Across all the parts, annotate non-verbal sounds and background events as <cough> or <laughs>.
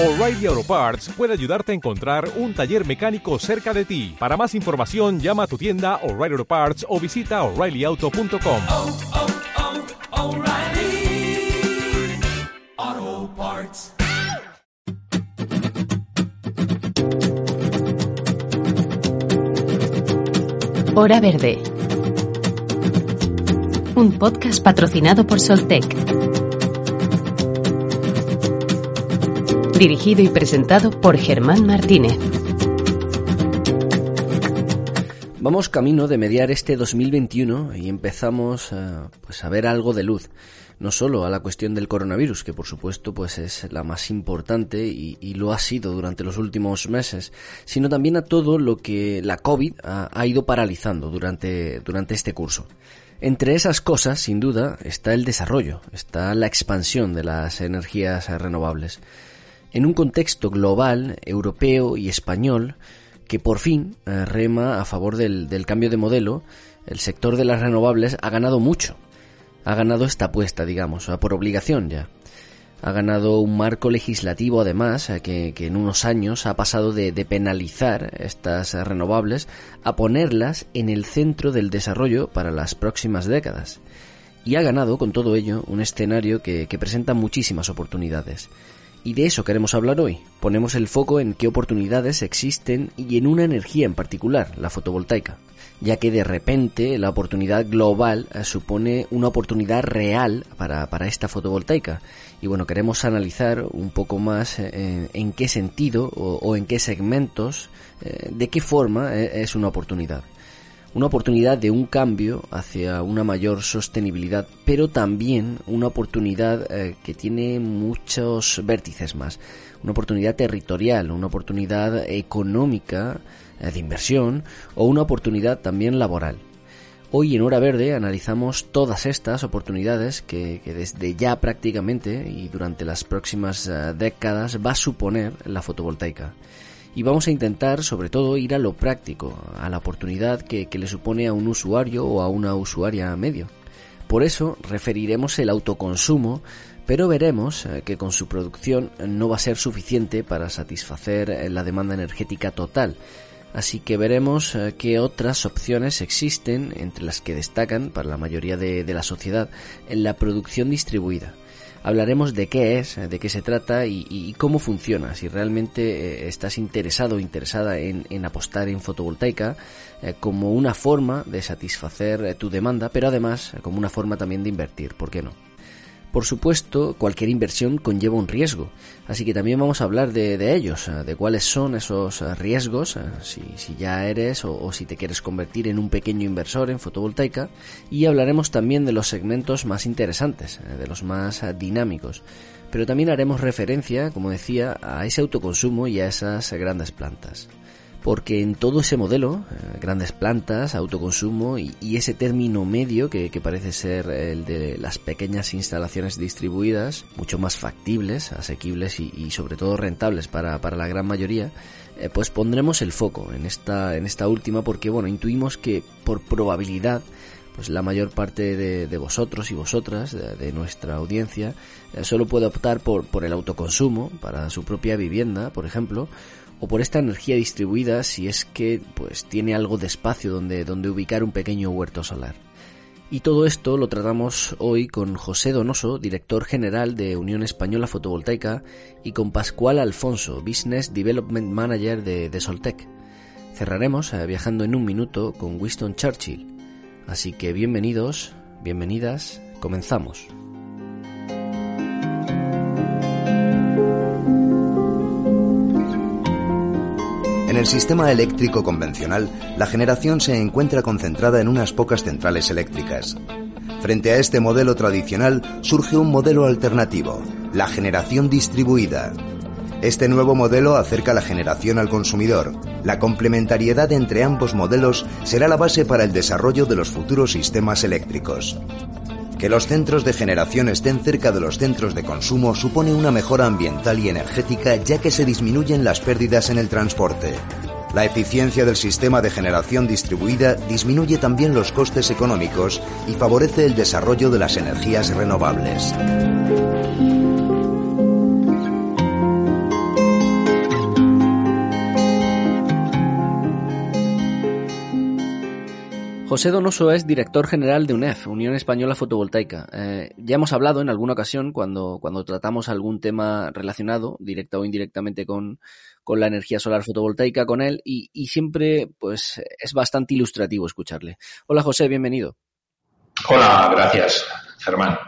O'Reilly Auto Parts puede ayudarte a encontrar un taller mecánico cerca de ti. Para más información, llama a tu tienda O'Reilly Auto Parts o visita oreillyauto.com. oh, oh, O'Reilly Auto Parts. Hora Verde. Un podcast patrocinado por Soltec. Dirigido y presentado por Germán Martínez. Vamos camino de mediar este 2021 y empezamos a, pues a ver algo de luz. No solo a la cuestión del coronavirus, que por supuesto pues es la más importante y, y lo ha sido durante los últimos meses, sino también a todo lo que la COVID ha, ha ido paralizando durante, durante este curso. Entre esas cosas, sin duda, está el desarrollo, está la expansión de las energías renovables. En un contexto global, europeo y español, que por fin eh, rema a favor del, del, cambio de modelo, el sector de las renovables ha ganado mucho. Ha ganado esta apuesta, digamos, por obligación ya. Ha ganado un marco legislativo, además, que, que en unos años ha pasado de, de, penalizar estas renovables a ponerlas en el centro del desarrollo para las próximas décadas. Y ha ganado, con todo ello, un escenario que, que presenta muchísimas oportunidades. Y de eso queremos hablar hoy. Ponemos el foco en qué oportunidades existen y en una energía en particular, la fotovoltaica, ya que de repente la oportunidad global eh, supone una oportunidad real para, para, esta fotovoltaica. Y bueno, queremos analizar un poco más eh, en qué sentido o, en qué segmentos, eh, de qué forma es una oportunidad una oportunidad de un cambio hacia una mayor sostenibilidad, pero también una oportunidad eh, que tiene muchos vértices más. Una oportunidad territorial, una oportunidad económica eh, de inversión o una oportunidad también laboral. Hoy en Hora Verde analizamos todas estas oportunidades que, que desde ya prácticamente y durante las próximas uh, décadas va a suponer la fotovoltaica y vamos a intentar sobre todo ir a lo práctico, a la oportunidad que, le supone a un usuario o a una usuaria medio. Por eso referiremos el autoconsumo, pero veremos eh, que con su producción no va a ser suficiente para satisfacer eh, la demanda energética total. Así que veremos eh, qué otras opciones existen, entre las que destacan para la mayoría de, de la sociedad, en la producción distribuida hablaremos de qué es, de qué se trata y, cómo funciona. Si realmente eh, estás interesado o interesada en, apostar en fotovoltaica eh, como una forma de satisfacer eh, tu demanda, pero además como una forma también de invertir, ¿por qué no? Por supuesto, cualquier inversión conlleva un riesgo, así que también vamos a hablar de, ellos, de cuáles son esos riesgos, si, si ya eres o, si te quieres convertir en un pequeño inversor en fotovoltaica, y hablaremos también de los segmentos más interesantes, de los más dinámicos. Pero también haremos referencia, como decía, a ese autoconsumo y a esas grandes plantas porque en todo ese modelo, eh, grandes plantas, autoconsumo y, ese término medio que, parece ser el de las pequeñas instalaciones distribuidas, mucho más factibles, asequibles y, sobre todo rentables para, para la gran mayoría, eh, pues pondremos el foco en esta, en esta última porque bueno, intuimos que por probabilidad pues la mayor parte de, de vosotros y vosotras, de, de nuestra audiencia, eh, solo puede optar por, por el autoconsumo para su propia vivienda, por ejemplo, o por esta energía distribuida si es que pues tiene algo de espacio donde, donde ubicar un pequeño huerto solar. Y todo esto lo tratamos hoy con José Donoso, director general de Unión Española Fotovoltaica, y con Pascual Alfonso, Business Development Manager de, Soltec. Cerraremos eh, viajando en un minuto con Winston Churchill. Así que bienvenidos, bienvenidas, comenzamos. En el sistema eléctrico convencional, la generación se encuentra concentrada en unas pocas centrales eléctricas. Frente a este modelo tradicional surge un modelo alternativo, la generación distribuida. Este nuevo modelo acerca la generación al consumidor. La complementariedad entre ambos modelos será la base para el desarrollo de los futuros sistemas eléctricos. Que los centros de generación estén cerca de los centros de consumo supone una mejora ambiental y energética ya que se disminuyen las pérdidas en el transporte. La eficiencia del sistema de generación distribuida disminuye también los costes económicos y favorece el desarrollo de las energías renovables. José Donoso es director general de UNEF, Unión Española Fotovoltaica. Eh, ya hemos hablado en alguna ocasión cuando, cuando tratamos algún tema relacionado, directa o indirectamente, con, con la energía solar fotovoltaica con él y, y, siempre pues es bastante ilustrativo escucharle. Hola José, bienvenido. Hola, gracias, Germán.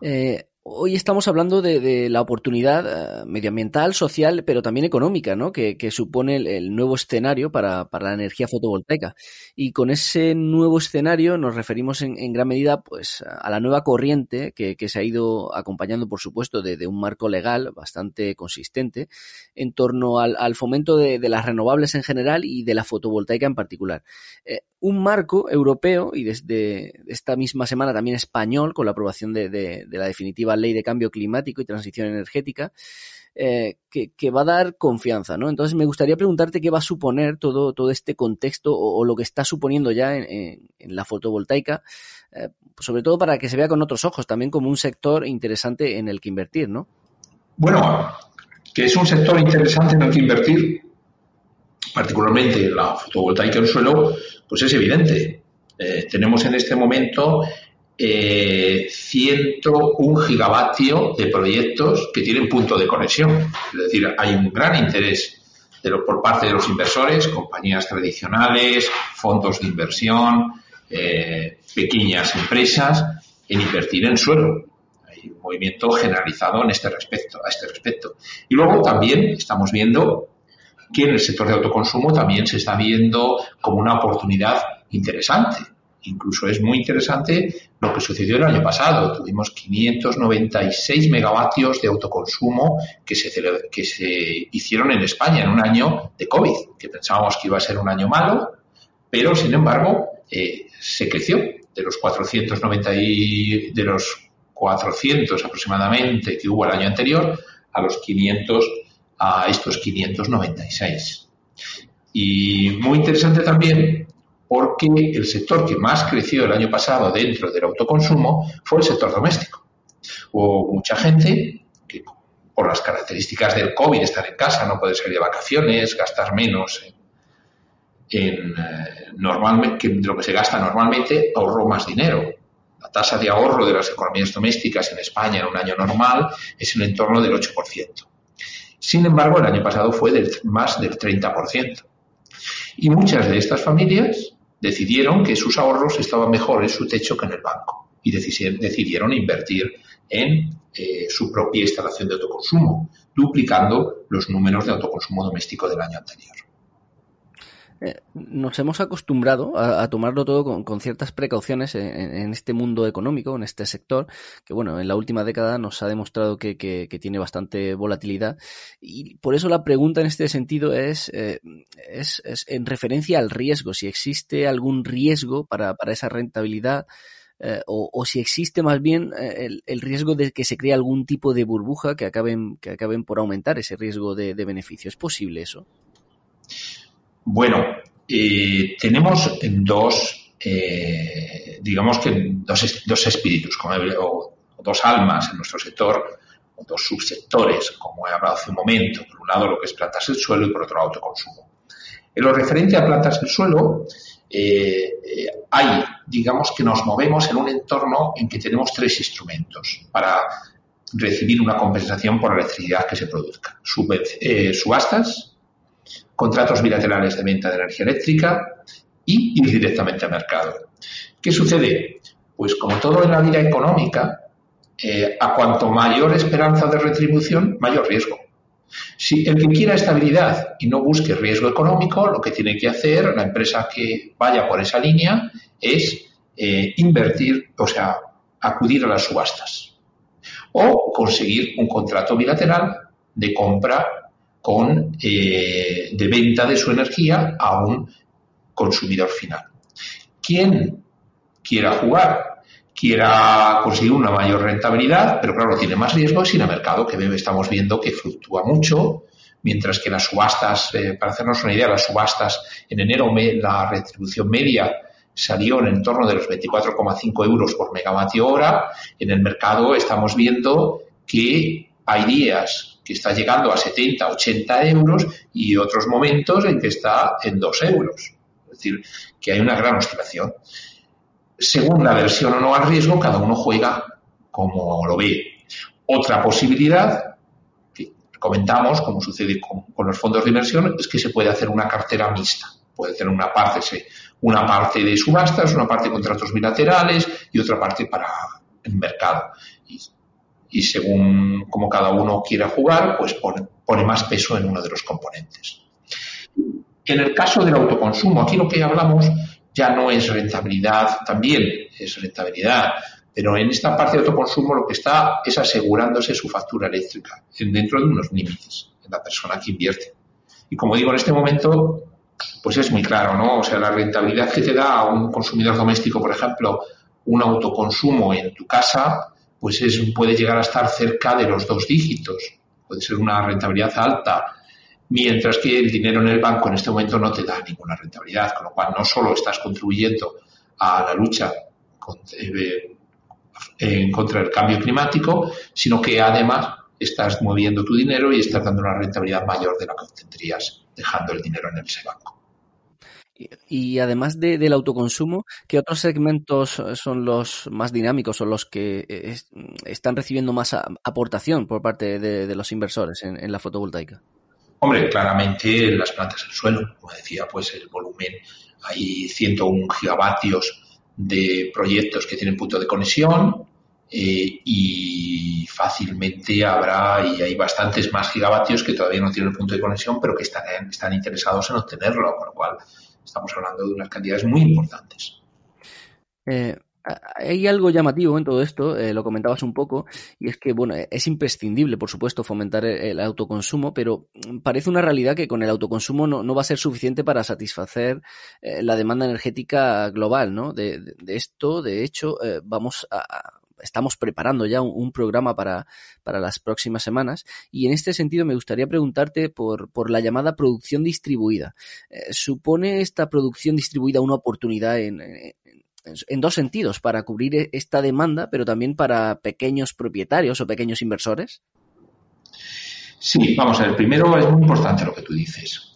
Eh, Hoy estamos hablando de, la oportunidad uh, medioambiental, social, pero también económica, ¿no? Que, supone el, nuevo escenario para, para, la energía fotovoltaica. Y con ese nuevo escenario nos referimos en, gran medida, pues, a la nueva corriente que, que se ha ido acompañando, por supuesto, de, un marco legal bastante consistente en torno al, al fomento de, de, las renovables en general y de la fotovoltaica en particular. Eh, un marco europeo y desde esta misma semana también español con la aprobación de, de, de ley de cambio climático y transición energética eh, que, va a dar confianza, ¿no? Entonces me gustaría preguntarte qué va a suponer todo, todo este contexto o, lo que está suponiendo ya en la fotovoltaica, eh, sobre todo para que se vea con otros ojos, también como un sector interesante en el que invertir, ¿no? Bueno, que es un sector interesante en el que invertir, particularmente la fotovoltaica en suelo, pues es evidente. Eh, tenemos en este momento eh, 101 gigavatio de proyectos que tienen punto de conexión. Es decir, hay un gran interés por parte de los inversores, compañías tradicionales, fondos de inversión, eh, pequeñas empresas, en invertir en suelo. Hay un movimiento generalizado en este respecto, a este respecto. Y luego también estamos viendo que en el sector de autoconsumo también se está viendo como una oportunidad interesante. Incluso es muy interesante lo que sucedió el año pasado. Tuvimos 596 megavatios de autoconsumo que se, que se hicieron en España en un año de COVID, que pensábamos que iba a ser un año malo, pero sin embargo eh, se creció de los 490 y, de los 400 aproximadamente que hubo el año anterior a los 500 a estos 596. Y muy interesante también porque el sector que más creció el año pasado dentro del autoconsumo fue el sector doméstico. Hubo mucha gente que por las características del COVID, estar en casa, no poder salir de vacaciones, gastar menos en, eh, lo que se gasta normalmente, ahorró más dinero. La tasa de ahorro de las economías domésticas en España en un año normal es en entorno del 8%. Sin embargo, el año pasado fue del, más del 30%. Y muchas de estas familias decidieron que sus ahorros estaban mejor en su techo que en el banco y decidieron invertir en eh, su propia instalación de autoconsumo, duplicando los números de autoconsumo doméstico del año anterior. Eh, nos hemos acostumbrado a, tomarlo todo con, ciertas precauciones en, este mundo económico, en este sector, que bueno, en la última década nos ha demostrado que, tiene bastante volatilidad. Y por eso la pregunta en este sentido es, eh, es, es, en referencia al riesgo, si existe algún riesgo para, para esa rentabilidad. Eh, o, si existe más bien el, el, riesgo de que se cree algún tipo de burbuja que acaben, que acaben por aumentar ese riesgo de, de beneficio. ¿Es posible eso? Bueno, eh, tenemos dos, eh, digamos que dos, espíritus, o, dos almas en nuestro sector, o dos subsectores, como he hablado hace un momento. Por un lado, lo que es plantas del suelo y por otro, autoconsumo. En lo referente a plantas del suelo, eh, hay, digamos que nos movemos en un entorno en que tenemos tres instrumentos para recibir una compensación por la electricidad que se produzca. Sub, subastas, contratos bilaterales de venta de energía eléctrica y ir directamente al mercado. ¿Qué sucede? Pues como todo en la vida económica, eh, a cuanto mayor esperanza de retribución, mayor riesgo. Si el que quiera estabilidad y no busque riesgo económico, lo que tiene que hacer la empresa que vaya por esa línea es eh, invertir, o sea, acudir a las subastas o conseguir un contrato bilateral de compra eh, de venta de su energía a un consumidor final. ¿Quién quiera jugar? quiera conseguir una mayor rentabilidad, pero claro, tiene más riesgos y en el mercado que estamos viendo que fluctúa mucho, mientras que las subastas, eh, para hacernos una idea, las subastas en enero la retribución media salió en el entorno de los 24,5 euros por megavatio hora. En el mercado estamos viendo que hay días que está llegando a 70, 80 euros y otros momentos en que está en 2 euros. Es decir, que hay una gran oscilación. Según la versión o no al riesgo, cada uno juega como lo ve. Otra posibilidad que comentamos, como sucede con, con los fondos de inversión, es que se puede hacer una cartera mixta. Puede tener una parte, una parte de subastas, una parte de contratos bilaterales y otra parte para el mercado. Y, y según como cada uno quiera jugar, pues pone, más peso en uno de los componentes. En el caso del autoconsumo, aquí lo que hablamos ya no es rentabilidad, también es rentabilidad, pero en esta parte de autoconsumo lo que está es asegurándose su factura eléctrica en- dentro de unos límites, en la persona que invierte. Y como digo, en este momento, pues es muy claro, ¿no? O sea, la rentabilidad que te da a un consumidor doméstico, por ejemplo, un autoconsumo en tu casa, pues es, puede llegar a estar cerca de los dos dígitos. Puede ser una rentabilidad alta, mientras que el dinero en el banco en este momento no te da ninguna rentabilidad, con lo cual no solo estás contribuyendo a la lucha con- eh, en contra del cambio climático, sino que además estás moviendo tu dinero y estás dando una rentabilidad mayor de la que obtendrías dejando el dinero en ese banco. Y, además de- del autoconsumo, ¿qué otros segmentos son los más dinámicos o los que eh, es- están recibiendo más aportación por parte de, los inversores en, en la fotovoltaica? Hombre, claramente las plantas del suelo, como decía, pues el volumen, hay 101 gigavatios de proyectos que tienen punto de conexión eh, y fácilmente habrá, y hay bastantes más gigavatios que todavía no tienen punto de conexión, pero que están, están interesados en obtenerlo, con lo cual estamos hablando de unas cantidades muy importantes. Eh, hay algo llamativo en todo esto, eh, lo comentabas un poco, y es que, bueno, es imprescindible, por supuesto, fomentar el, autoconsumo, pero parece una realidad que con el autoconsumo no, no va a ser suficiente para satisfacer eh, la demanda energética global, ¿no? De, esto, de hecho, eh, vamos a estamos preparando ya un, programa para, para, las próximas semanas y en este sentido me gustaría preguntarte por, por la llamada producción distribuida. Eh, ¿Supone esta producción distribuida una oportunidad en, en, en, dos sentidos, para cubrir esta demanda, pero también para pequeños propietarios o pequeños inversores? Sí, vamos a ver, primero es muy importante lo que tú dices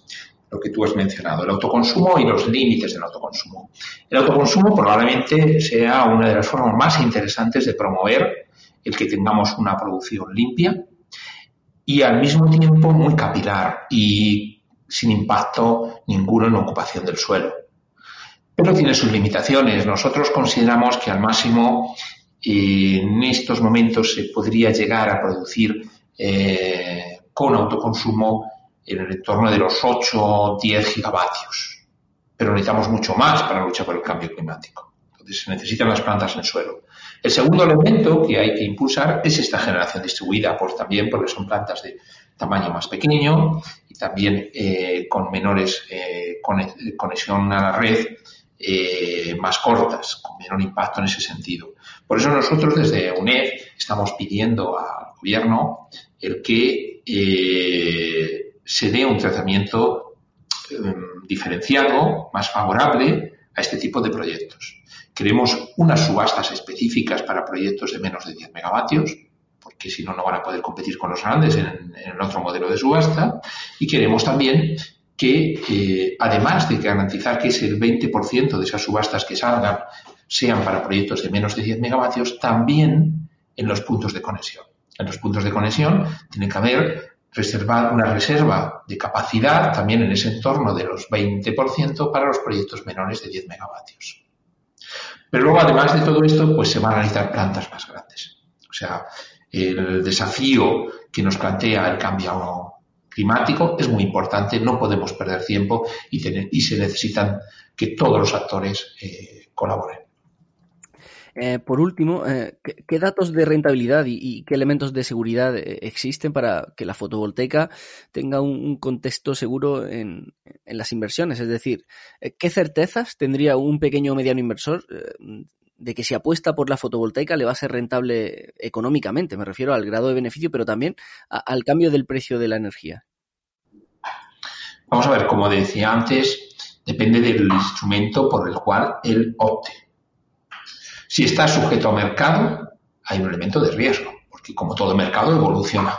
lo que tú has mencionado, el autoconsumo y los límites del autoconsumo. El autoconsumo probablemente sea una de las formas más interesantes de promover el que tengamos una producción limpia y al mismo tiempo muy capilar y sin impacto ninguno en la ocupación del suelo. Pero tiene sus limitaciones. Nosotros consideramos que al máximo eh, en estos momentos se podría llegar a producir eh, con autoconsumo en el entorno de los 8 o 10 gigavatios. Pero necesitamos mucho más para luchar por el cambio climático. Entonces se necesitan las plantas en suelo. El segundo elemento que hay que impulsar es esta generación distribuida, pues también porque son plantas de tamaño más pequeño y también eh, con menores eh, conexión a la red eh, más cortas, con menor impacto en ese sentido. Por eso nosotros desde UNED estamos pidiendo al gobierno el que eh, se dé un tratamiento eh, diferenciado, más favorable a este tipo de proyectos. Queremos unas subastas específicas para proyectos de menos de 10 megavatios, porque si no, no van a poder competir con los grandes en, el otro modelo de subasta. Y queremos también que, eh, además de garantizar que ese 20% de esas subastas que salgan sean para proyectos de menos de 10 megavatios, también en los puntos de conexión. En los puntos de conexión tiene que haber reservar una reserva de capacidad también en ese entorno de los 20% para los proyectos menores de 10 megavatios. Pero luego, además de todo esto, pues se van a necesitar plantas más grandes. O sea, el desafío que nos plantea el cambio climático es muy importante, no podemos perder tiempo y, tener, y se necesitan que todos los actores eh, colaboren. Eh, por último, eh, ¿qué, ¿qué, datos de rentabilidad y, qué elementos de seguridad eh, existen para que la fotovoltaica tenga un, contexto seguro en, las inversiones? Es decir, ¿qué certezas tendría un pequeño o mediano inversor de que si apuesta por la fotovoltaica le va a ser rentable económicamente? Me refiero al grado de beneficio, pero también al cambio del precio de la energía. Vamos a ver, como decía antes, depende del instrumento por el cual él opte. Si está sujeto a mercado, hay un elemento de riesgo, porque como todo mercado evoluciona.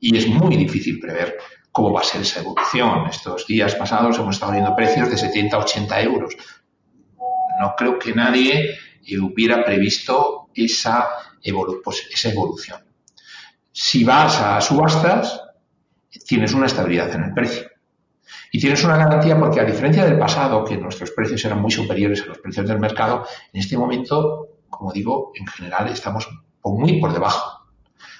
Y es muy difícil prever cómo va a ser esa evolución. Estos días pasados hemos estado viendo precios de 70 a 80 euros. No creo que nadie hubiera previsto esa, pues, esa evolución. Si vas a subastas, tienes una estabilidad en el precio. Y tienes una garantía porque a diferencia del pasado, que nuestros precios eran muy superiores a los precios del mercado, en este momento, como digo, en general estamos muy por debajo.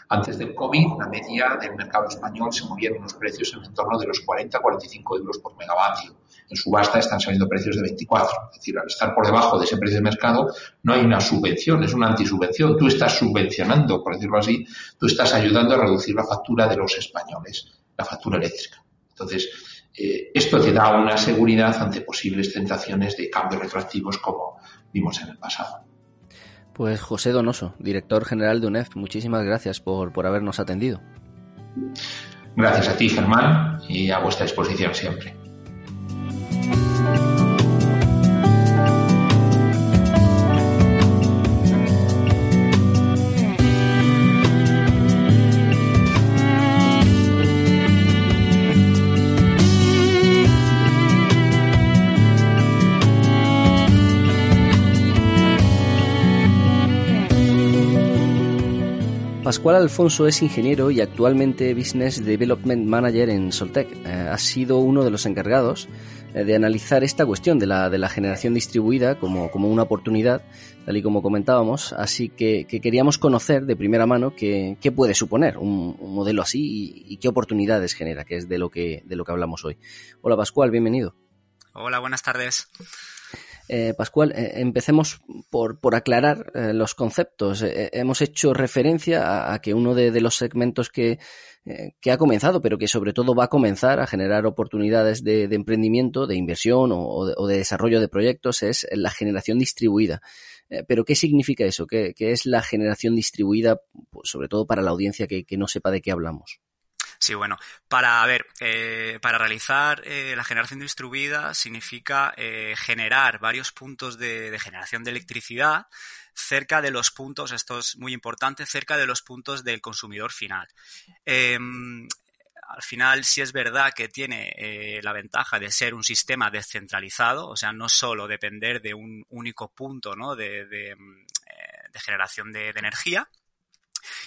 Antes del COVID, la media del mercado español se movía en unos precios en el entorno de los 40-45 euros por megavatio. En subasta están saliendo precios de 24. Es decir, al estar por debajo de ese precio de mercado, no hay una subvención, es una antisubvención. Tú estás subvencionando, por decirlo así, tú estás ayudando a reducir la factura de los españoles, la factura eléctrica. Entonces, eh, esto te da una seguridad ante posibles tentaciones de cambios retroactivos como vimos en el pasado. Pues José Donoso, director general de UNEF, muchísimas gracias por, por habernos atendido. Gracias a ti, Germán, y a vuestra disposición siempre. Pascual Alfonso es ingeniero y actualmente Business Development Manager en Soltec. Eh, ha sido uno de los encargados eh, de analizar esta cuestión de la, de la generación distribuida como, como, una oportunidad, tal y como comentábamos. Así que, queríamos conocer de primera mano qué, qué puede suponer un, modelo así y, y, qué oportunidades genera, que es de lo que, de lo que hablamos hoy. Hola Pascual, bienvenido. Hola, buenas tardes. Eh, Pascual, eh, empecemos por, por aclarar eh, los conceptos. Hemos hecho referencia a, que uno de, los segmentos que, que ha comenzado, pero que sobre todo va a comenzar a generar oportunidades de, emprendimiento, de inversión o, de, desarrollo de proyectos es la generación distribuida. pero ¿qué significa eso? ¿Qué, ¿Qué, es la generación distribuida, pues sobre todo para la audiencia que no sepa de qué hablamos? Sí, bueno, para ver, eh, para realizar eh, la generación distribuida significa eh, generar varios puntos de, generación de electricidad cerca de los puntos, esto es muy importante, cerca de los puntos del consumidor final. Em, al final sí es verdad que tiene la ventaja de ser un sistema descentralizado, o sea, no solo depender de un único punto ¿no? de, de generación de, energía,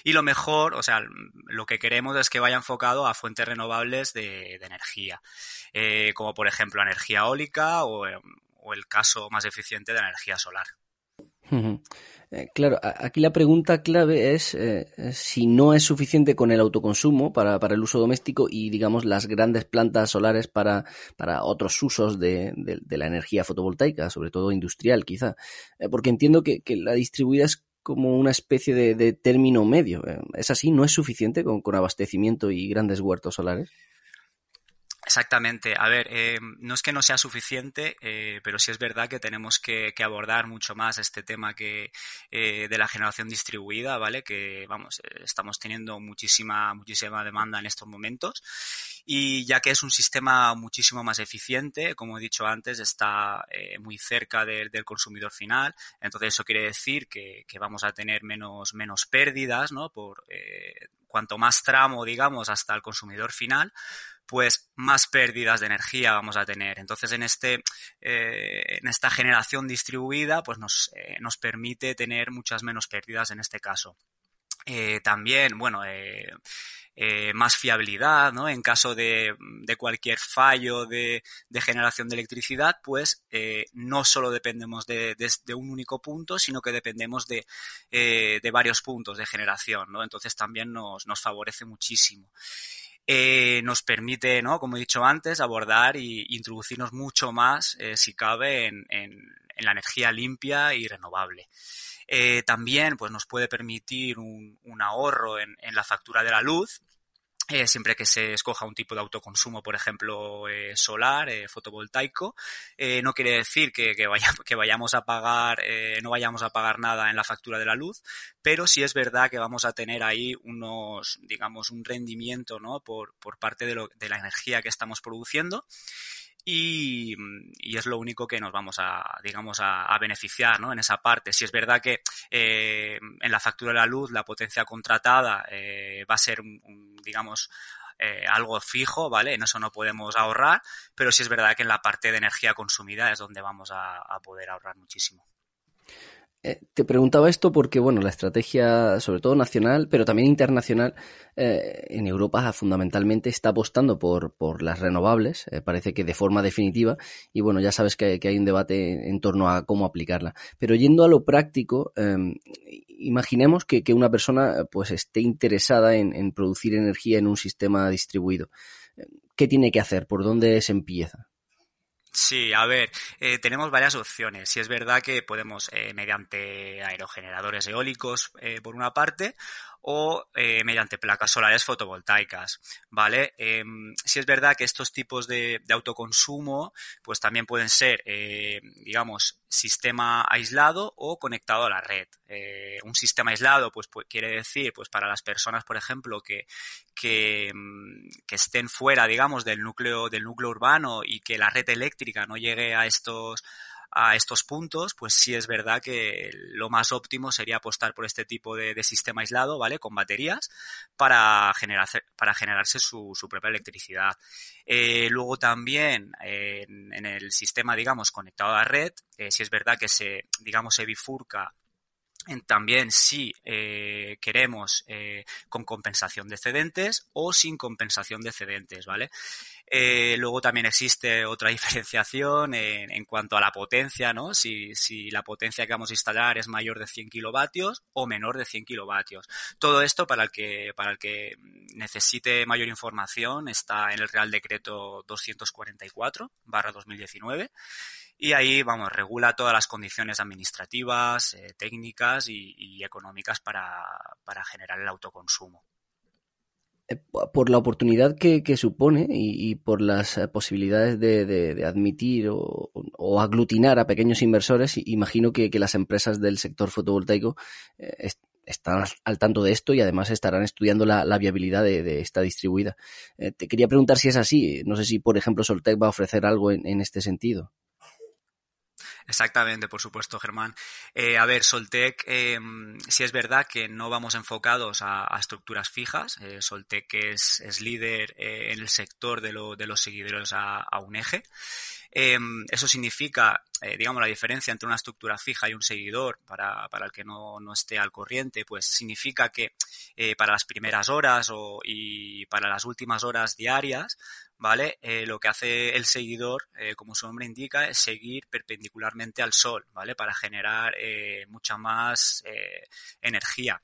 y lo mejor, o sea, lo que queremos es que vaya enfocado a fuentes renovables de, energía, eh, como por ejemplo energía eólica o, el caso más eficiente de energía solar. Eh, claro, aquí la pregunta clave es eh, si no es suficiente con el autoconsumo para, para, el uso doméstico y, digamos, las grandes plantas solares para, para otros usos de, de, la energía fotovoltaica, sobre todo industrial, quizá. Porque entiendo que, que la distribuida es como una especie de, de, término medio. Eh, ¿Es así? ¿No es suficiente con, con abastecimiento y grandes huertos solares? Exactamente. A ver, eh, no es que no sea suficiente, eh, pero sí es verdad que tenemos que, abordar mucho más este tema que eh, de la generación distribuida, ¿vale? Que vamos, estamos teniendo muchísima, muchísima demanda en estos momentos. Y ya que es un sistema muchísimo más eficiente, como he dicho antes, está muy cerca de, del consumidor final. Entonces eso quiere decir que, que vamos a tener menos, menos pérdidas, ¿no? Por cuanto más tramo, digamos, hasta el consumidor final pues más pérdidas de energía vamos a tener. Entonces, en, este, eh, en esta generación distribuida, pues nos, eh, nos, permite tener muchas menos pérdidas en este caso. Eh, también, bueno, más fiabilidad, ¿no? En caso de, de cualquier fallo de, generación de electricidad, pues no solo dependemos de, de, un único punto, sino que dependemos de, de varios puntos de generación, ¿no? Entonces también nos, nos favorece muchísimo. Eh, nos permite, ¿no? como he dicho antes, abordar y introducirnos mucho más, eh, si cabe, en, en, en, la energía limpia y renovable. Eh, también pues, nos puede permitir un, un ahorro en, en, la factura de la luz, eh, siempre que se escoja un tipo de autoconsumo, por ejemplo, eh, solar, eh, fotovoltaico, eh, no quiere decir que, que, vaya, <laughs> que vayamos a pagar, no vayamos a pagar nada en la factura de la luz, pero sí es verdad que vamos a tener ahí unos, digamos, un rendimiento, ¿no? Por, por parte de, lo, de la energía que estamos produciendo y, y, es lo único que nos vamos a, digamos, a, a beneficiar, ¿no? En esa parte. Si es verdad que eh, en la factura de la luz la potencia contratada eh, va a ser, digamos, eh, algo fijo, ¿vale? En eso no podemos ahorrar, pero sí es verdad que en la parte de energía consumida es donde vamos a poder ahorrar muchísimo. Eh, te preguntaba esto porque, bueno, la estrategia, sobre todo nacional, pero también internacional, eh, en Europa fundamentalmente está apostando por, por las renovables, eh, parece que de forma definitiva, y bueno, ya sabes que, hay un debate en torno a cómo aplicarla. Pero yendo a lo práctico, em, imaginemos que, una persona pues esté interesada en, en producir energía en un sistema distribuido. ¿Qué tiene que hacer? ¿Por dónde se empieza? Sí, a ver, eh, tenemos varias opciones. Si es verdad que podemos, eh, mediante aerogeneradores eólicos, eh, por una parte, o eh, mediante placas solares fotovoltaicas, ¿vale? Em, si es verdad que estos tipos de, autoconsumo, pues también pueden ser, eh, digamos, sistema aislado o conectado a la red. Eh, un sistema aislado, pues, quiere decir, pues para las personas, por ejemplo, que, que, mm, que, estén fuera, digamos, del núcleo, del núcleo urbano y que la red eléctrica no llegue a estos a estos puntos, pues sí es verdad que lo más óptimo sería apostar por este tipo de, sistema aislado, ¿vale? Con baterías para, generar, para generarse su, propia electricidad. Eh, luego también en, el sistema, digamos, conectado a la red, eh, si es verdad que se, digamos, se bifurca también si eh, queremos eh, con compensación de excedentes o sin compensación de excedentes, ¿vale? Eh, luego también existe otra <laughs> diferenciación en, cuanto a la potencia, ¿no? Si, si, la potencia que vamos a instalar es mayor de 100 kilovatios o menor de 100 kilovatios. Todo esto para el que, para el que necesite mayor información está en el Real Decreto 244 barra 2019 y ahí, vamos, regula todas las condiciones administrativas, eh, técnicas y, económicas para, generar el autoconsumo. Eh, por la oportunidad que, supone y, por las eh, posibilidades de, admitir o, aglutinar a pequeños inversores, imagino que, las empresas del sector fotovoltaico están al tanto de esto y además estarán estudiando la, viabilidad de, esta distribuida. te quería preguntar si es así. No sé si, por ejemplo, Soltec va a ofrecer algo en este sentido. Exactamente, por supuesto, Germán. Eh, a ver, Soltec, eh, sí es verdad que no vamos enfocados a, estructuras fijas. Eh, Soltec es, líder eh, en el sector de, lo, de los seguidores a, un eje. Eso significa, digamos, la diferencia entre una estructura fija y un seguidor, para, para el que no, no, esté al corriente, pues significa que para las primeras horas o, y para las últimas horas diarias, ¿vale? Eh, lo que hace el seguidor, eh, como su nombre indica, es seguir perpendicularmente al Sol, ¿vale? Para generar eh, mucha más energía.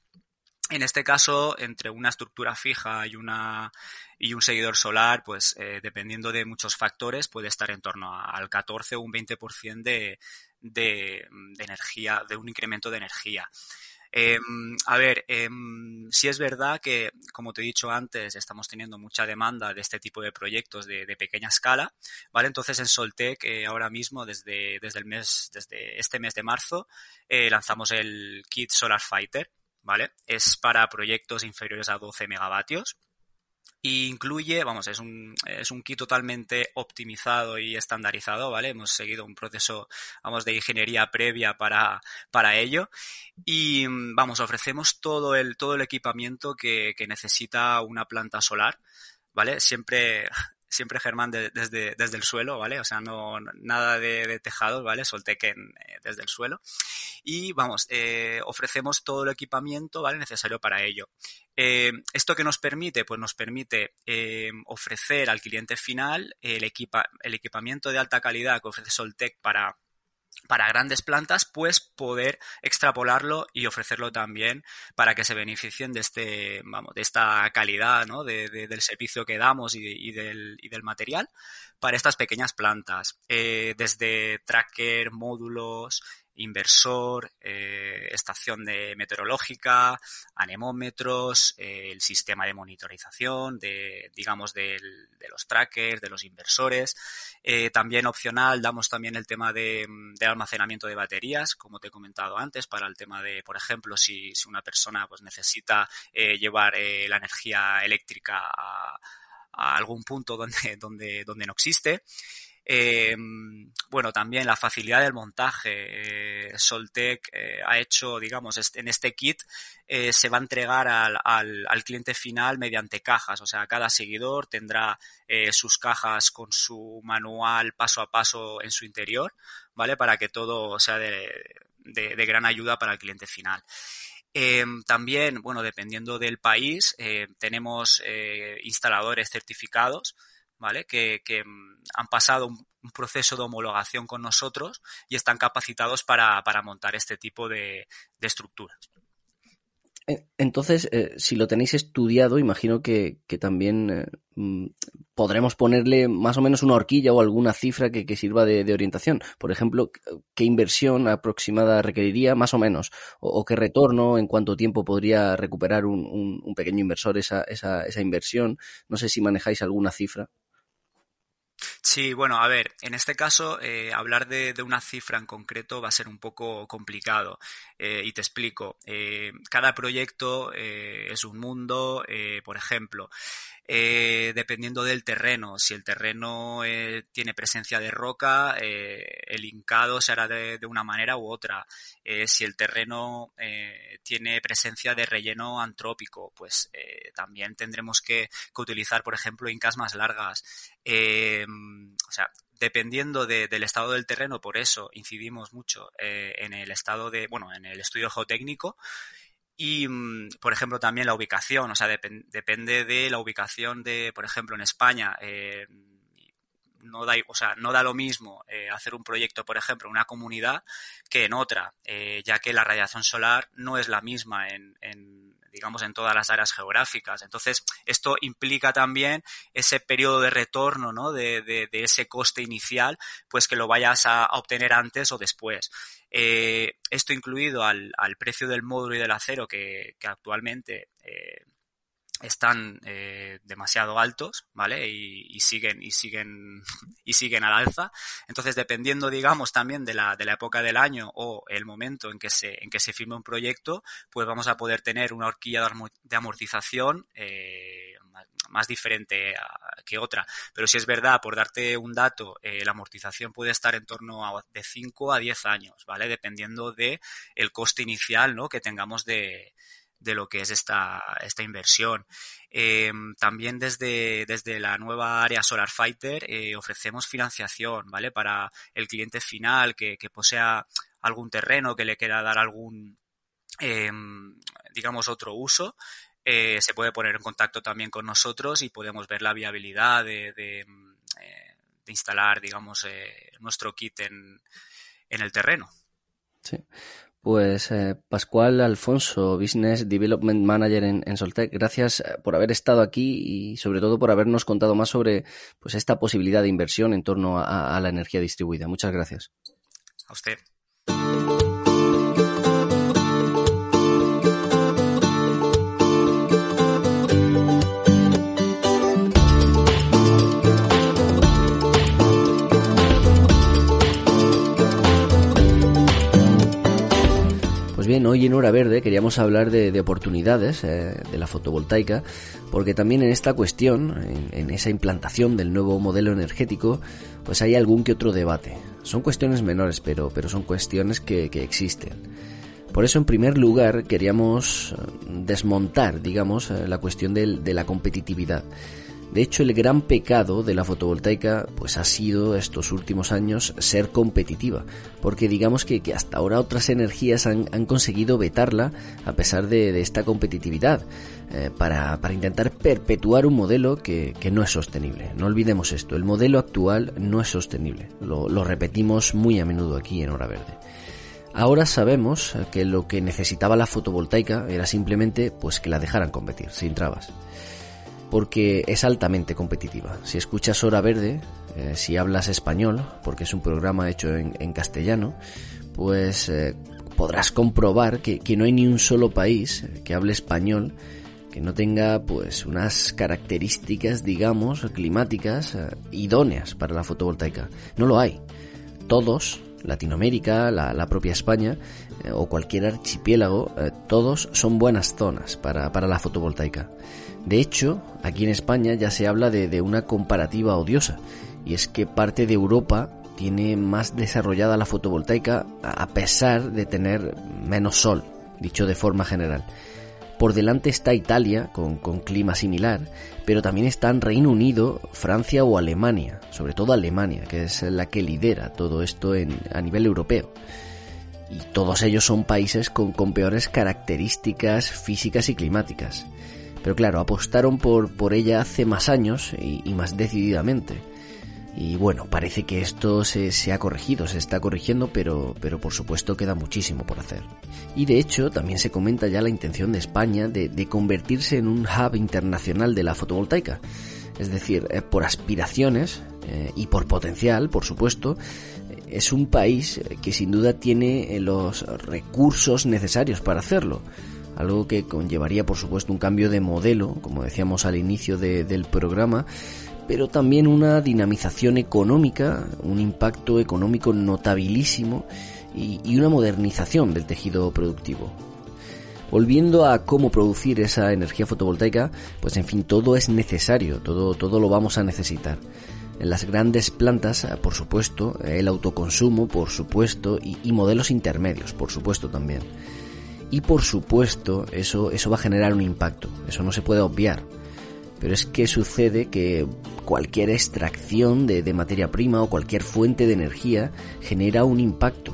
En este caso, entre una estructura fija y una y un seguidor solar, pues dependiendo de muchos factores, puede estar en torno al 14 o un 20% de, de, de energía, de un incremento de energía. Eh, a ver, eh, sí es verdad que, como te he dicho antes, estamos teniendo mucha demanda de este tipo de proyectos de, pequeña escala, ¿vale? Entonces en Soltec eh, ahora mismo, desde, desde el mes, desde este mes de marzo, eh, lanzamos el kit Solar Fighter, ¿vale? Es para proyectos inferiores a 12 megavatios, y incluye, vamos, es un, es un kit totalmente optimizado y estandarizado, ¿vale? Hemos seguido un proceso, vamos, de ingeniería previa para, para ello. Y, vamos, ofrecemos todo el, todo el equipamiento que, que necesita una planta solar, ¿vale? Siempre, siempre Germán desde, desde el suelo, ¿vale? O sea, no, nada de, tejados, ¿vale? Soltequen eh, desde el suelo. Y vamos, eh, ofrecemos todo el equipamiento, ¿vale? Necesario para ello. Eh, ¿Esto que nos permite? Pues nos permite ofrecer al cliente final el, equipa, el equipamiento de alta calidad que ofrece Soltec para para grandes plantas, pues poder extrapolarlo y ofrecerlo también para que se beneficien de este, vamos, de esta calidad, ¿no? De, del servicio que damos y, del, y, del, material para estas pequeñas plantas. Eh, desde tracker, módulos, inversor, eh, estación de meteorológica, anemómetros, eh, el sistema de monitorización, de, digamos, de los trackers, de los inversores. Eh, también opcional damos también el tema de, almacenamiento de baterías, como te he comentado antes, para el tema de, por ejemplo, si, una persona pues necesita llevar la energía eléctrica a, a algún punto donde, <laughs> donde, donde no existe. Eh, bueno, también la facilidad del montaje. Eh, Soltec eh, ha hecho, digamos, en este kit se va a entregar al, al, cliente final mediante cajas. O sea, cada seguidor tendrá sus cajas con su manual paso a paso en su interior, ¿vale? Para que todo sea de, gran ayuda para el cliente final. También, bueno, dependiendo del país, tenemos instaladores certificados, ¿vale? Que, que han pasado un, proceso de homologación con nosotros y están capacitados para, montar este tipo de, de estructuras. Entonces, eh, si lo tenéis estudiado, imagino que, también eh, podremos ponerle más o menos una horquilla o alguna cifra que, sirva de, orientación. Por ejemplo, ¿qué inversión aproximada requeriría más o menos? ¿O, qué retorno, en cuánto tiempo podría recuperar un, pequeño inversor esa inversión? No sé si manejáis alguna cifra. Sí, bueno, a ver, en este caso eh, hablar de, una cifra en concreto va a ser un poco complicado eh, y te explico. Eh, cada proyecto es un mundo, por ejemplo, dependiendo del terreno. Si el terreno tiene presencia de roca, el hincado se hará de, una manera u otra. Si el terreno tiene presencia de relleno antrópico, pues eh, también tendremos que, utilizar, por ejemplo, hincas más largas. Eh, o sea, dependiendo de, del estado del terreno, por eso incidimos mucho eh, en el estado de, bueno, en el estudio geotécnico y, mm, por ejemplo, también la ubicación, o sea, dep depende de la ubicación de, por ejemplo, en España, eh, no da, o sea, no da lo mismo eh, hacer un proyecto, por ejemplo, en una comunidad que en otra, eh, ya que la radiación solar no es la misma en, en, digamos, en todas las áreas geográficas. Entonces, esto implica también ese periodo de retorno, ¿no? De, de, ese coste inicial, pues que lo vayas a, obtener antes o después. Eh, esto incluido al, al, precio del módulo y del acero que, que actualmente están eh, demasiado altos, ¿vale? Y, y, siguen, y siguen, <laughs> y siguen al alza. Entonces, dependiendo, digamos, también de la, de la época del año o el momento en que se, en que se firme un proyecto, pues vamos a poder tener una horquilla de amortización eh, más, diferente a, que otra. Pero si es verdad, por darte un dato, eh, la amortización puede estar en torno a de 5 a 10 años, ¿vale? Dependiendo de el coste inicial, ¿no? Que tengamos de, de lo que es esta, esta inversión. Eh, también desde, desde la nueva área Solar Fighter eh, ofrecemos financiación, ¿vale? Para el cliente final que, posea algún terreno, que le quiera dar algún, eh, digamos, otro uso. Eh, se puede poner en contacto también con nosotros y podemos ver la viabilidad de, de, eh, de instalar, digamos, nuestro kit en, en el terreno. Sí. Pues eh, Pascual Alfonso, Business Development Manager en, Soltec, gracias eh, por haber estado aquí y sobre todo por habernos contado más sobre pues esta posibilidad de inversión en torno a, a la energía distribuida. Muchas gracias. A usted. Hoy en Hora Verde queríamos hablar de, de oportunidades eh, de la fotovoltaica, porque también en esta cuestión, en, esa implantación del nuevo modelo energético, pues hay algún que otro debate. Son cuestiones menores, pero, pero son cuestiones que, existen. Por eso, en primer lugar, queríamos desmontar, digamos, eh, la cuestión de la competitividad. De hecho, el gran pecado de la fotovoltaica pues ha sido estos últimos años ser competitiva, porque digamos que, que hasta ahora otras energías han, conseguido vetarla a pesar de, de esta competitividad, eh, para, para, intentar perpetuar un modelo que, que, no es sostenible. No olvidemos esto, el modelo actual no es sostenible, lo, lo repetimos muy a menudo aquí en Hora Verde. Ahora sabemos que lo que necesitaba la fotovoltaica era simplemente pues que la dejaran competir, sin trabas porque es altamente competitiva. Si escuchas Hora Verde, eh, si hablas español, porque es un programa hecho en, castellano, pues eh, podrás comprobar que, que, no hay ni un solo país que hable español que no tenga pues unas características, digamos, climáticas eh, idóneas para la fotovoltaica. No lo hay. Todos Latinoamérica, la, propia España eh, o cualquier archipiélago, eh, todos son buenas zonas para, para, la fotovoltaica. De hecho, aquí en España ya se habla de, de una comparativa odiosa, y es que parte de Europa tiene más desarrollada la fotovoltaica a pesar de tener menos sol, dicho de forma general. Por delante está Italia, con, con, clima similar, pero también están Reino Unido, Francia o Alemania, sobre todo Alemania, que es la que lidera todo esto a nivel europeo. Y todos ellos son países con, con peores características físicas y climáticas. Pero claro, apostaron por, por ella hace más años y, y más decididamente. Y bueno, parece que esto se, se, ha corregido, se está corrigiendo, pero, pero por supuesto queda muchísimo por hacer. Y de hecho, también se comenta ya la intención de España de, convertirse en un hub internacional de la fotovoltaica. Es decir, eh, por aspiraciones eh, y por potencial, por supuesto, eh, es un país que sin duda tiene los recursos necesarios para hacerlo. Algo que conllevaría, por supuesto, un cambio de modelo, como decíamos al inicio de, del programa, pero también una dinamización económica, un impacto económico notabilísimo y, una modernización del tejido productivo. Volviendo a cómo producir esa energía fotovoltaica, pues en fin, todo es necesario, todo, todo lo vamos a necesitar. En las grandes plantas, por supuesto, el autoconsumo, por supuesto, y, y modelos intermedios, por supuesto también. Y por supuesto, eso, eso va a generar un impacto, eso no se puede obviar pero es que sucede que cualquier extracción de, materia prima o cualquier fuente de energía genera un impacto.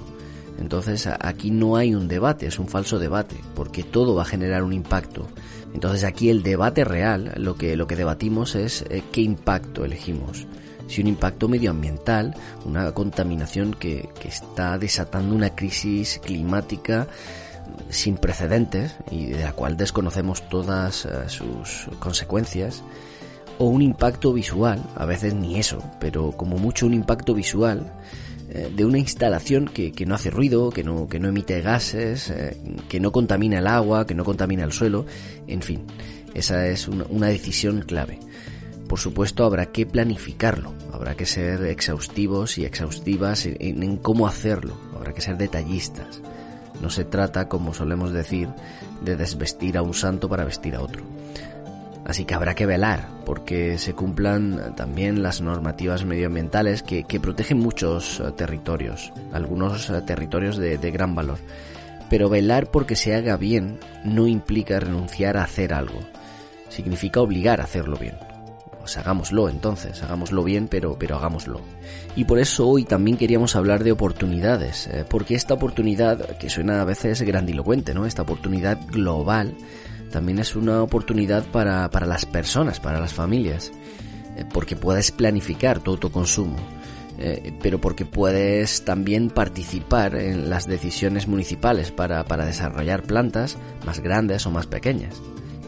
Entonces aquí no hay un debate, es un falso debate, porque todo va a generar un impacto. Entonces aquí el debate real, lo que, lo que debatimos es eh, qué impacto elegimos. Si un impacto medioambiental, una contaminación que, que está desatando una crisis climática sin precedentes y de la cual desconocemos todas uh, sus consecuencias, o un impacto visual, a veces ni eso, pero como mucho un impacto visual eh, de una instalación que, que, no hace ruido, que no, que no emite gases, eh, que no contamina el agua, que no contamina el suelo, en fin, esa es una, una decisión clave. Por supuesto habrá que planificarlo, habrá que ser exhaustivos y exhaustivas en, en cómo hacerlo, habrá que ser detallistas. No se trata, como solemos decir, de desvestir a un santo para vestir a otro. Así que habrá que velar porque se cumplan también las normativas medioambientales que, protegen muchos uh, territorios, algunos uh, territorios de gran valor. Pero velar porque se haga bien no implica renunciar a hacer algo, significa obligar a hacerlo bien pues hagámoslo entonces, hagámoslo bien, pero, pero hagámoslo. Y por eso hoy también queríamos hablar de oportunidades, eh, porque esta oportunidad, que suena a veces grandilocuente, ¿no? Esta oportunidad global, también es una oportunidad para, para las personas, para las familias, eh, porque puedes planificar tu autoconsumo. Eh, pero porque puedes también participar en las decisiones municipales para, para desarrollar plantas más grandes o más pequeñas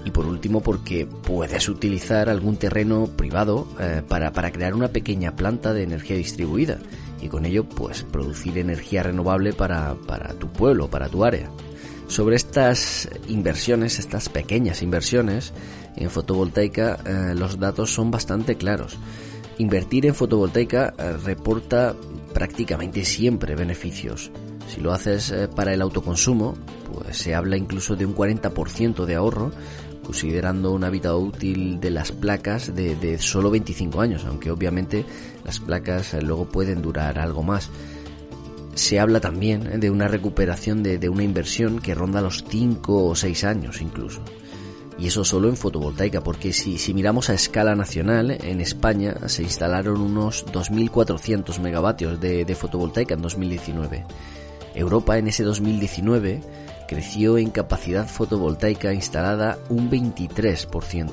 y por último porque puedes utilizar algún terreno privado eh, para, para crear una pequeña planta de energía distribuida y con ello pues producir energía renovable para, para tu pueblo, para tu área. Sobre estas inversiones, estas pequeñas inversiones en fotovoltaica, eh, los datos son bastante claros. Invertir en fotovoltaica eh, reporta prácticamente siempre beneficios. Si lo haces para el autoconsumo, pues se habla incluso de un 40% de ahorro considerando una vida útil de las placas de, de, solo 25 años, aunque obviamente las placas luego pueden durar algo más. Se habla también de una recuperación de, una inversión que ronda los 5 o 6 años incluso. Y eso solo en fotovoltaica, porque si, miramos a escala nacional, en España se instalaron unos 2.400 megavatios de fotovoltaica en 2019. Europa en ese 2019 creció en capacidad fotovoltaica instalada un 23%.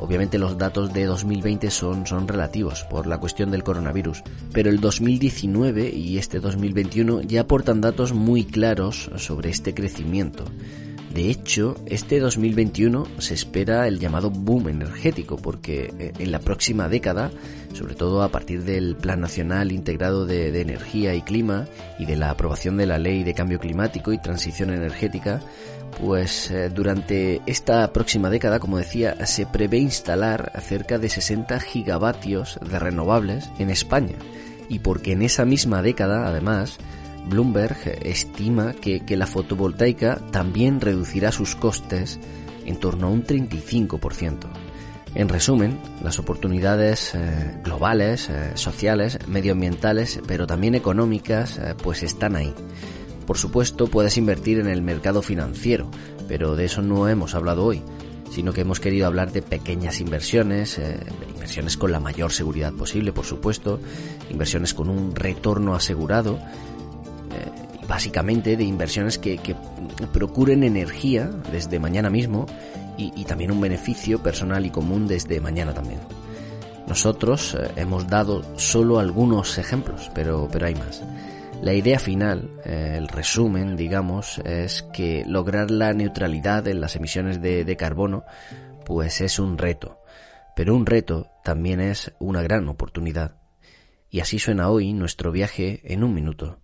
Obviamente los datos de 2020 son, son relativos por la cuestión del coronavirus, pero el 2019 y este 2021 ya aportan datos muy claros sobre este crecimiento. De hecho, este 2021 se espera el llamado boom energético, porque eh, en la próxima década, sobre todo a partir del Plan Nacional Integrado de, Energía y Clima y de la aprobación de la Ley de Cambio Climático y Transición Energética, pues eh, durante esta próxima década, como decía, se prevé instalar cerca de 60 gigavatios de renovables en España. Y porque en esa misma década, además, Bloomberg estima que, la fotovoltaica también reducirá sus costes en torno a un 35%. En resumen, las oportunidades eh, globales, eh, sociales, medioambientales, pero también económicas, eh, pues están ahí. Por supuesto, puedes invertir en el mercado financiero, pero de eso no hemos hablado hoy, sino que hemos querido hablar de pequeñas inversiones, inversiones con la mayor seguridad posible, por supuesto, inversiones con un retorno asegurado, básicamente de inversiones que, procuren energía desde mañana mismo y, también un beneficio personal y común desde mañana también. Nosotros eh, hemos dado solo algunos ejemplos, pero, pero hay más. La idea final, eh, el resumen, digamos, es que lograr la neutralidad en las emisiones de carbono, pues es un reto. Pero un reto también es una gran oportunidad. Y así suena hoy nuestro viaje en un minuto.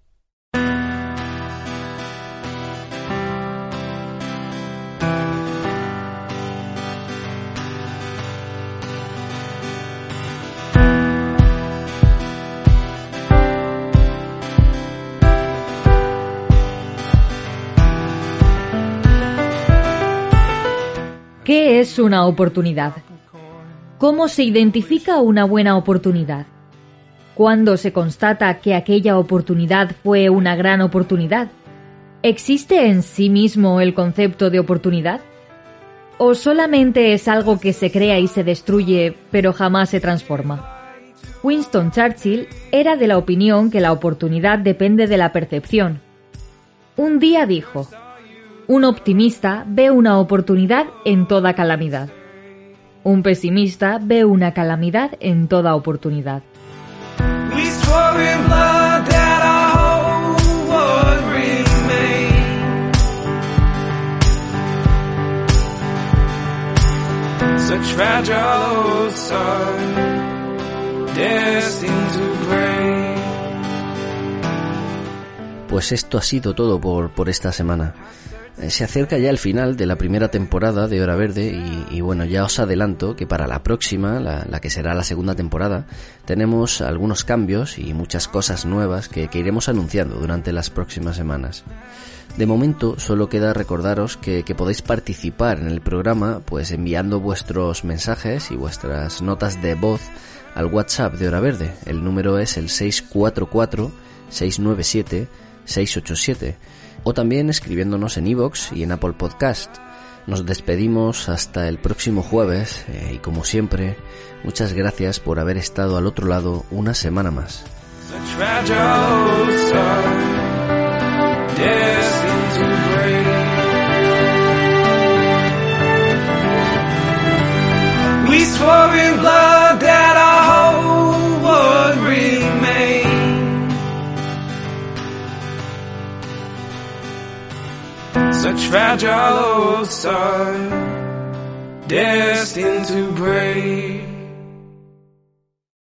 Es una oportunidad? ¿Cómo se identifica una buena oportunidad? ¿Cuándo se constata que aquella oportunidad fue una gran oportunidad? ¿Existe en sí mismo el concepto de oportunidad? ¿O solamente es algo que se crea y se destruye, pero jamás se transforma? Winston Churchill era de la opinión que la oportunidad depende de la percepción. Un día dijo, un optimista ve una oportunidad en toda calamidad. Un pesimista ve una calamidad en toda oportunidad. Pues esto ha sido todo por, por esta semana. Eh, se acerca ya el final de la primera temporada de Hora Verde y, bueno, ya os adelanto que para la próxima, la, que será la segunda temporada, tenemos algunos cambios y muchas cosas nuevas que, iremos anunciando durante las próximas semanas. De momento solo queda recordaros que, podéis participar en el programa pues enviando vuestros mensajes y vuestras notas de voz al WhatsApp de Hora Verde. El número es el 644 697 687 o también escribiéndonos en iVoox y en Apple Podcast. Nos despedimos hasta el próximo jueves eh, y como siempre, muchas gracias por haber estado al otro lado una semana más. Such fragile old destined to break.